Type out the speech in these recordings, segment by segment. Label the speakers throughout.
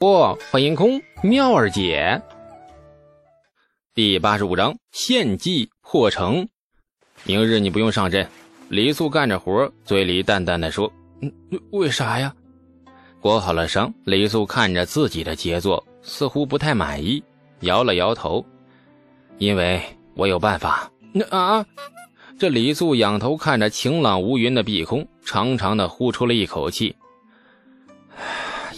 Speaker 1: 不，欢迎空妙儿姐。第八十五章献祭破城。明日你不用上阵。李素干着活，嘴里淡淡的说：“
Speaker 2: 嗯，为啥呀？”
Speaker 1: 裹好了伤，李素看着自己的杰作，似乎不太满意，摇了摇头：“因为我有办法。”
Speaker 2: 那啊！
Speaker 1: 这李素仰头看着晴朗无云的碧空，长长的呼出了一口气。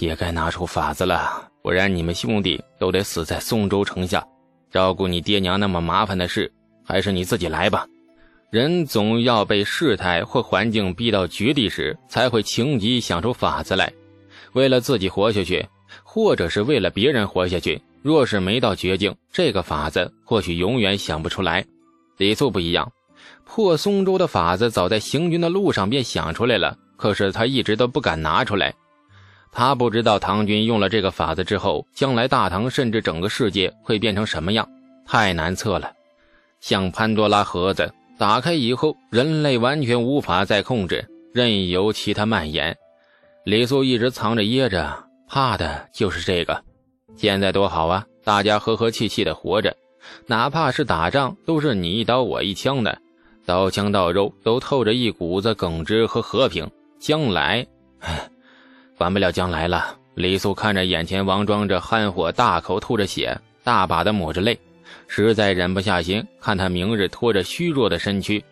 Speaker 1: 也该拿出法子了，不然你们兄弟都得死在松州城下。照顾你爹娘那么麻烦的事，还是你自己来吧。人总要被事态或环境逼到绝地时，才会情急想出法子来。为了自己活下去，或者是为了别人活下去。若是没到绝境，这个法子或许永远想不出来。李素不一样，破松州的法子早在行军的路上便想出来了，可是他一直都不敢拿出来。他不知道唐军用了这个法子之后，将来大唐甚至整个世界会变成什么样，太难测了。像潘多拉盒子打开以后，人类完全无法再控制，任由其他蔓延。李素一直藏着掖着，怕的就是这个。现在多好啊，大家和和气气的活着，哪怕是打仗，都是你一刀我一枪的，刀枪到肉都透着一股子耿直和和平。将来，管不了将来了。李素看着眼前王庄这憨货，大口吐着血，大把的抹着泪，实在忍不下心，看他明日拖着虚弱的身躯，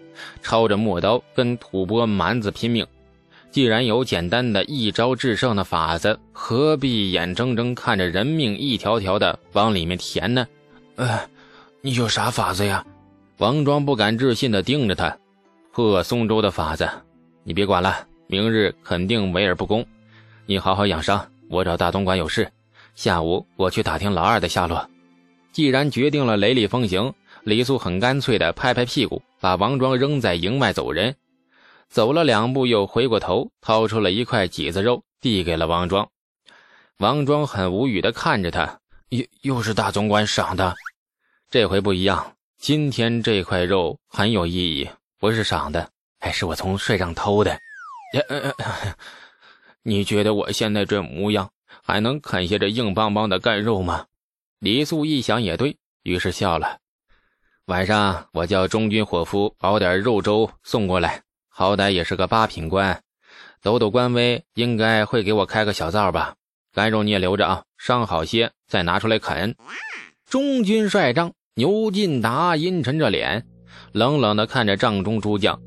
Speaker 1: 抄着陌刀跟吐蕃蛮子拼命。既然有简单的一招制胜的法子，何必眼睁睁看着人命一条条的往里面填呢？
Speaker 2: 呃，你有啥法子呀？
Speaker 1: 王庄不敢置信的盯着他。破松州的法子，你别管了，明日肯定围而不攻。你好好养伤，我找大总管有事。下午我去打听老二的下落。既然决定了雷厉风行，李素很干脆的拍拍屁股，把王庄扔在营外走人。走了两步，又回过头，掏出了一块脊子肉，递给了王庄。王庄很无语的看着他，
Speaker 2: 又又是大总管赏的，
Speaker 1: 这回不一样。今天这块肉很有意义，不是赏的，还是我从帅帐偷的。
Speaker 2: 你觉得我现在这模样还能啃下这硬邦邦的干肉吗？
Speaker 1: 李素一想也对于是笑了。晚上我叫中军伙夫熬点肉粥送过来，好歹也是个八品官，抖抖官威，应该会给我开个小灶吧。干肉你也留着啊，伤好些再拿出来啃。中军帅帐牛进达阴沉着脸，冷冷地看着帐中诸将，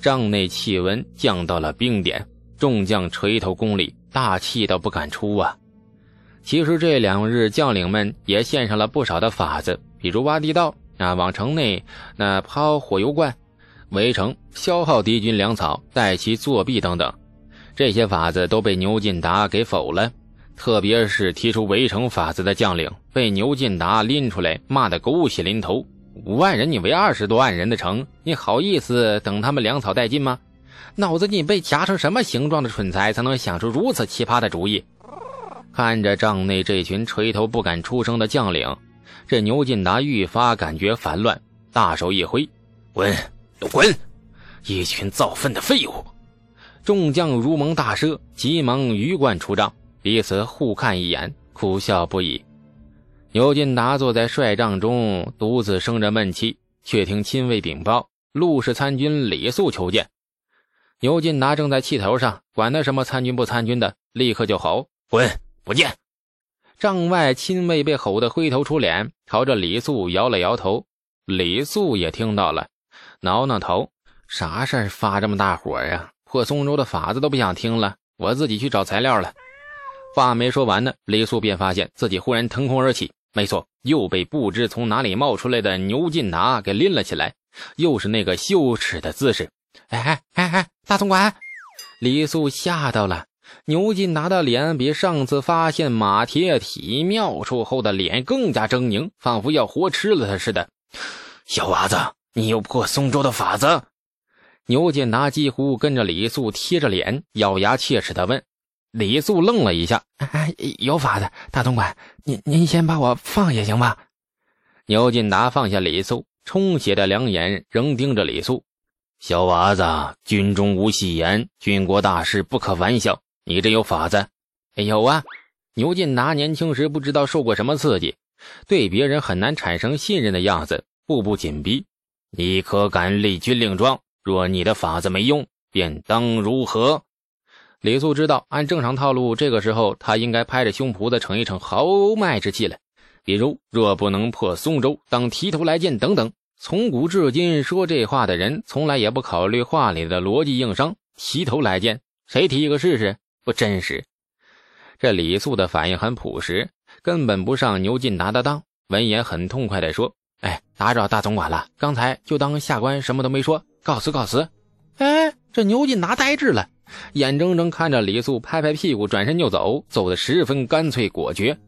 Speaker 1: 帐内气温降到了冰点。众将垂头公里，大气都不敢出啊！其实这两日将领们也献上了不少的法子，比如挖地道啊，往城内那抛火油罐，围城消耗敌军粮草，待其作弊等等。这些法子都被牛进达给否了，特别是提出围城法子的将领，被牛进达拎出来骂得狗血淋头。五万人你围二十多万人的城，你好意思等他们粮草殆尽吗？脑子里被夹成什么形状的蠢材，才能想出如此奇葩的主意？看着帐内这群垂头不敢出声的将领，这牛进达愈发感觉烦乱，大手一挥：“
Speaker 2: 滚，都滚！一群造粪的废物！”
Speaker 1: 众将如蒙大赦，急忙鱼贯出帐，彼此互看一眼，苦笑不已。牛进达坐在帅帐中，独自生着闷气，却听亲卫禀报：陆氏参军李肃求见。牛进达正在气头上，管他什么参军不参军的，立刻就吼：“
Speaker 2: 滚，不见！”
Speaker 1: 帐外亲卫被吼得灰头土脸，朝着李素摇了摇头。李素也听到了，挠挠头：“啥事儿发这么大火呀？破松州的法子都不想听了，我自己去找材料了。”话没说完呢，李素便发现自己忽然腾空而起，没错，又被不知从哪里冒出来的牛进达给拎了起来，又是那个羞耻的姿势。哎哎哎哎！大总管，李素吓到了。牛进达的脸比上次发现马铁体妙处后的脸更加狰狞，仿佛要活吃了他似的。
Speaker 2: 小娃子，你有破松州的法子？
Speaker 1: 牛进达几乎跟着李素贴着脸，咬牙切齿地问。李素愣了一下：“哎，有法子，大总管，您您先把我放下行吗？”牛进达放下李素，充血的两眼仍盯着李素。
Speaker 2: 小娃子，军中无戏言，军国大事不可玩笑。你这有法子？
Speaker 1: 有啊！牛进达年轻时不知道受过什么刺激，对别人很难产生信任的样子，步步紧逼。你可敢立军令状？若你的法子没用，便当如何？李素知道，按正常套路，这个时候他应该拍着胸脯子逞一逞豪迈之气来，比如若不能破松州，当提头来见等等。从古至今，说这话的人从来也不考虑话里的逻辑硬伤。提头来见，谁提一个试试？不真实。这李素的反应很朴实，根本不上牛进达的当。闻言，很痛快地说。哎，打扰大总管了，刚才就当下官什么都没说，告辞告辞。哎，这牛进达呆滞了，眼睁睁看着李素拍拍屁股转身就走，走得十分干脆果决。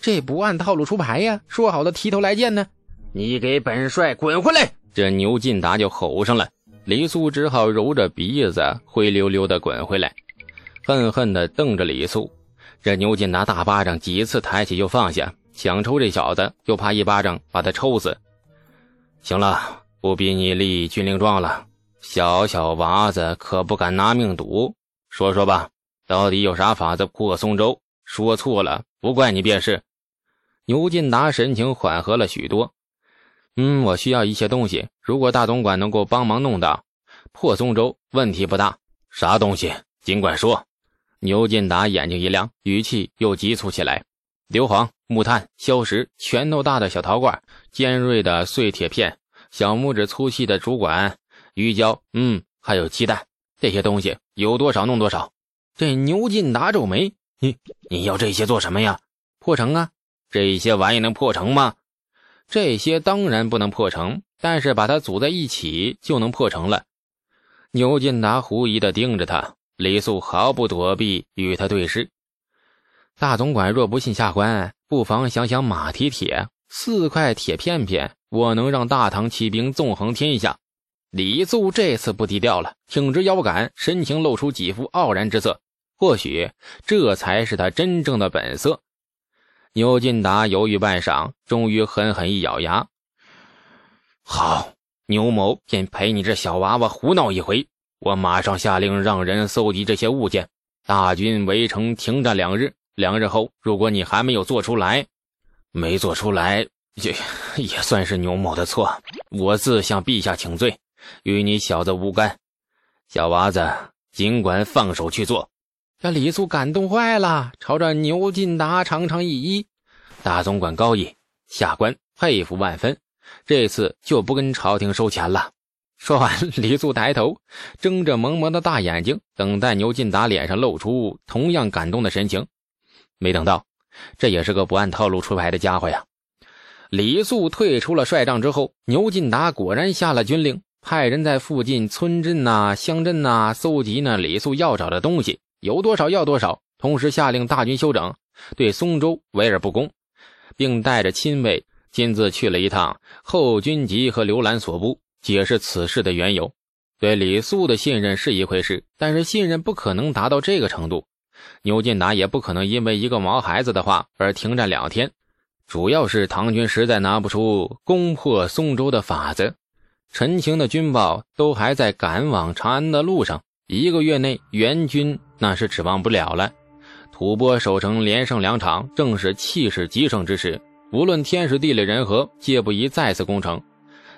Speaker 1: 这不按套路出牌呀？说好的提头来见呢？你给本帅滚回来！这牛进达就吼上了。李素只好揉着鼻子灰溜溜的滚回来，恨恨地瞪着李素。这牛进达大巴掌几次抬起又放下。想抽这小子，就怕一巴掌把他抽死。行了，不逼你立军令状了。小小娃子可不敢拿命赌。说说吧，到底有啥法子破松州？说错了，不怪你便是。牛进达神情缓和了许多。嗯，我需要一些东西，如果大总管能够帮忙弄到，破松州问题不大。啥东西？尽管说。牛进达眼睛一亮，语气又急促起来。硫磺、木炭、硝石、拳头大的小陶罐、尖锐的碎铁片、小拇指粗细的竹管、鱼胶，嗯，还有鸡蛋，这些东西有多少弄多少。这牛进达皱眉：“你你要这些做什么呀？破城啊？这些玩意能破城吗？这些当然不能破城，但是把它组在一起就能破城了。”牛进达狐疑的盯着他，李素毫不躲避，与他对视。大总管若不信下官，不妨想想马蹄铁四块铁片片，我能让大唐骑兵纵横天下。李素这次不低调了，挺直腰杆，神情露出几副傲然之色。或许这才是他真正的本色。牛进达犹豫半晌，终于狠狠一咬牙：“好，牛某便陪你这小娃娃胡闹一回。我马上下令让人搜集这些物件，大军围城停战两日。”两日后，如果你还没有做出来，没做出来，也 也算是牛某的错。我自向陛下请罪，与你小子无干。小娃子，尽管放手去做。这李素感动坏了，朝着牛进达长长一揖：“大总管高义，下官佩服万分。这次就不跟朝廷收钱了。”说完，李素抬头，睁着萌萌的大眼睛，等待牛进达脸上露出同样感动的神情。没等到，这也是个不按套路出牌的家伙呀！李素退出了帅帐之后，牛进达果然下了军令，派人在附近村镇呐、乡镇呐搜集那李素要找的东西，有多少要多少。同时下令大军休整，对松州围而不攻，并带着亲卫亲自去了一趟后军籍和刘兰所部，解释此事的缘由。对李素的信任是一回事，但是信任不可能达到这个程度。牛进达也不可能因为一个毛孩子的话而停战两天，主要是唐军实在拿不出攻破松州的法子。陈情的军报都还在赶往长安的路上，一个月内援军那是指望不了了。吐蕃守城连胜两场，正是气势极盛之时，无论天时地利人和，皆不宜再次攻城。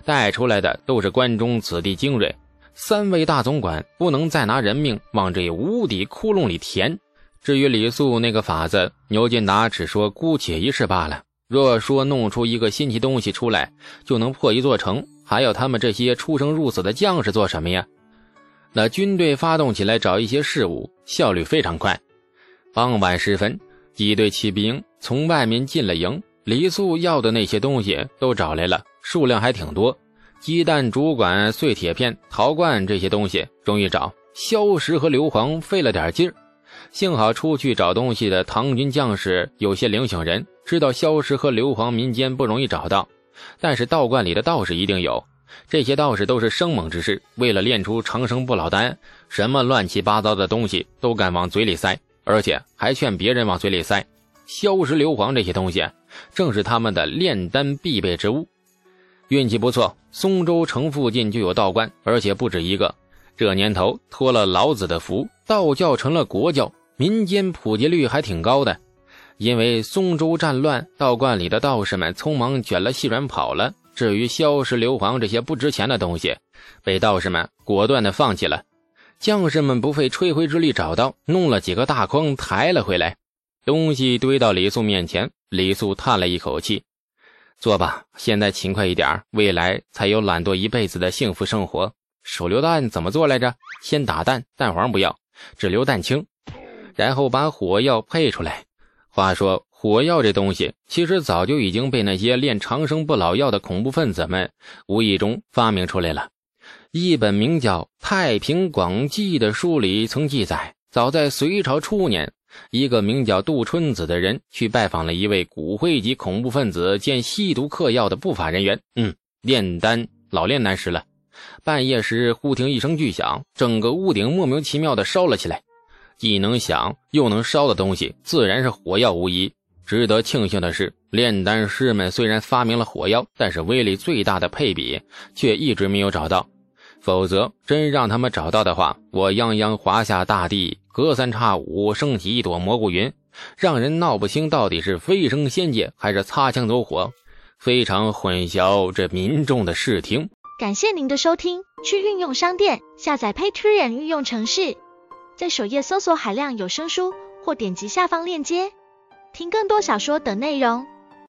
Speaker 1: 带出来的都是关中子弟精锐，三位大总管不能再拿人命往这无底窟窿里填。至于李素那个法子，牛进达只说姑且一试罢了。若说弄出一个新奇东西出来就能破一座城，还要他们这些出生入死的将士做什么呀？那军队发动起来找一些事物，效率非常快。傍晚时分，几队骑兵从外面进了营，李素要的那些东西都找来了，数量还挺多：鸡蛋、竹管、碎铁片、陶罐这些东西容易找，硝石和硫磺费了点劲儿。幸好出去找东西的唐军将士有些灵醒人，知道硝石和硫磺民间不容易找到，但是道观里的道士一定有。这些道士都是生猛之士，为了练出长生不老丹，什么乱七八糟的东西都敢往嘴里塞，而且还劝别人往嘴里塞。硝石、硫磺这些东西，正是他们的炼丹必备之物。运气不错，松州城附近就有道观，而且不止一个。这年头托了老子的福，道教成了国教，民间普及率还挺高的。因为松州战乱，道观里的道士们匆忙卷了细软跑了。至于硝石硫磺这些不值钱的东西，被道士们果断的放弃了。将士们不费吹灰之力找到，弄了几个大筐抬了回来。东西堆到李素面前，李素叹了一口气：“做吧，现在勤快一点，未来才有懒惰一辈子的幸福生活。”手榴弹怎么做来着？先打蛋，蛋黄不要，只留蛋清，然后把火药配出来。话说。火药这东西，其实早就已经被那些炼长生不老药的恐怖分子们无意中发明出来了。一本名叫《太平广记》的书里曾记载，早在隋朝初年，一个名叫杜春子的人去拜访了一位骨灰级恐怖分子兼吸毒嗑药的不法人员。嗯，炼丹老炼丹师了。半夜时，忽听一声巨响，整个屋顶莫名其妙的烧了起来。既能响又能烧的东西，自然是火药无疑。值得庆幸的是，炼丹师们虽然发明了火药，但是威力最大的配比却一直没有找到。否则，真让他们找到的话，我泱泱华夏大地隔三差五升起一朵蘑菇云，让人闹不清到底是飞升仙界还是擦枪走火，非常混淆这民众的视听。
Speaker 3: 感谢您的收听，去运用商店下载 Patreon 运用城市，在首页搜索海量有声书，或点击下方链接。听更多小说等内容。